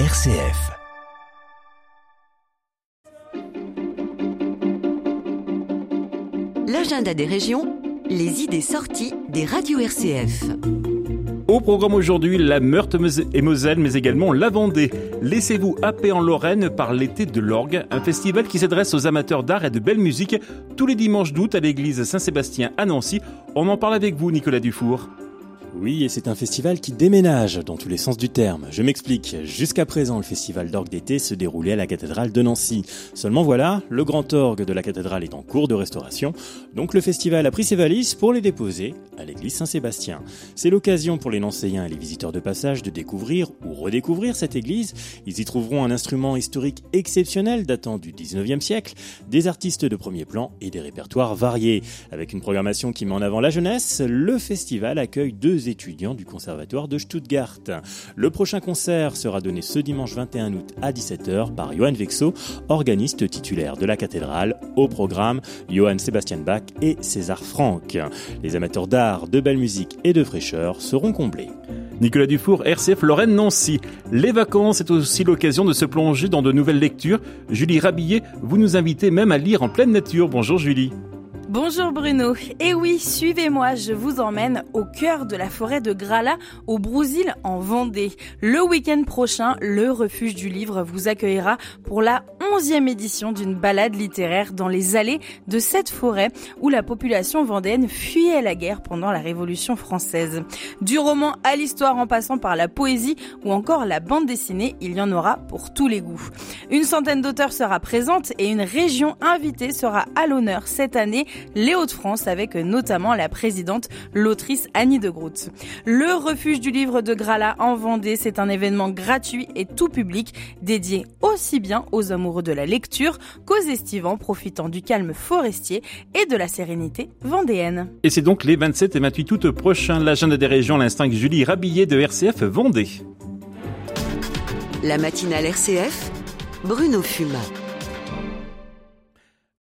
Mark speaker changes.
Speaker 1: RCF.
Speaker 2: L'agenda des régions, les idées sorties des radios RCF.
Speaker 3: Au programme aujourd'hui, la Meurthe et Moselle, mais également la Vendée. Laissez-vous happer en Lorraine par l'été de l'orgue, un festival qui s'adresse aux amateurs d'art et de belle musique tous les dimanches d'août à l'église Saint-Sébastien à Nancy. On en parle avec vous, Nicolas Dufour.
Speaker 4: Oui, et c'est un festival qui déménage dans tous les sens du terme. Je m'explique. Jusqu'à présent, le festival d'orgue d'été se déroulait à la cathédrale de Nancy. Seulement voilà, le grand orgue de la cathédrale est en cours de restauration, donc le festival a pris ses valises pour les déposer à l'église Saint-Sébastien. C'est l'occasion pour les Nancéens et les visiteurs de passage de découvrir ou redécouvrir cette église. Ils y trouveront un instrument historique exceptionnel datant du 19e siècle, des artistes de premier plan et des répertoires variés. Avec une programmation qui met en avant la jeunesse, le festival accueille deux étudiants du conservatoire de Stuttgart. Le prochain concert sera donné ce dimanche 21 août à 17h par Johann Vexo, organiste titulaire de la cathédrale. Au programme, Johann Sebastian Bach et César Franck. Les amateurs d'art, de belle musique et de fraîcheur seront comblés.
Speaker 3: Nicolas Dufour, RCF Lorraine Nancy. Les vacances, c'est aussi l'occasion de se plonger dans de nouvelles lectures. Julie Rabillet, vous nous invitez même à lire en pleine nature. Bonjour Julie.
Speaker 5: Bonjour Bruno. Eh oui, suivez-moi, je vous emmène au cœur de la forêt de Grala, au Brousil, en Vendée. Le week-end prochain, le refuge du livre vous accueillera pour la onzième édition d'une balade littéraire dans les allées de cette forêt où la population vendéenne fuyait la guerre pendant la Révolution française. Du roman à l'histoire en passant par la poésie ou encore la bande dessinée, il y en aura pour tous les goûts. Une centaine d'auteurs sera présente et une région invitée sera à l'honneur cette année les Hauts-de-France avec notamment la présidente, l'autrice Annie de Groot. Le refuge du livre de Grala en Vendée, c'est un événement gratuit et tout public dédié aussi bien aux amoureux de la lecture qu'aux estivants profitant du calme forestier et de la sérénité vendéenne.
Speaker 3: Et c'est donc les 27 et 28 août prochains, l'agenda des régions, l'instinct Julie Rabillet de RCF Vendée.
Speaker 2: La matinale RCF, Bruno Fuma.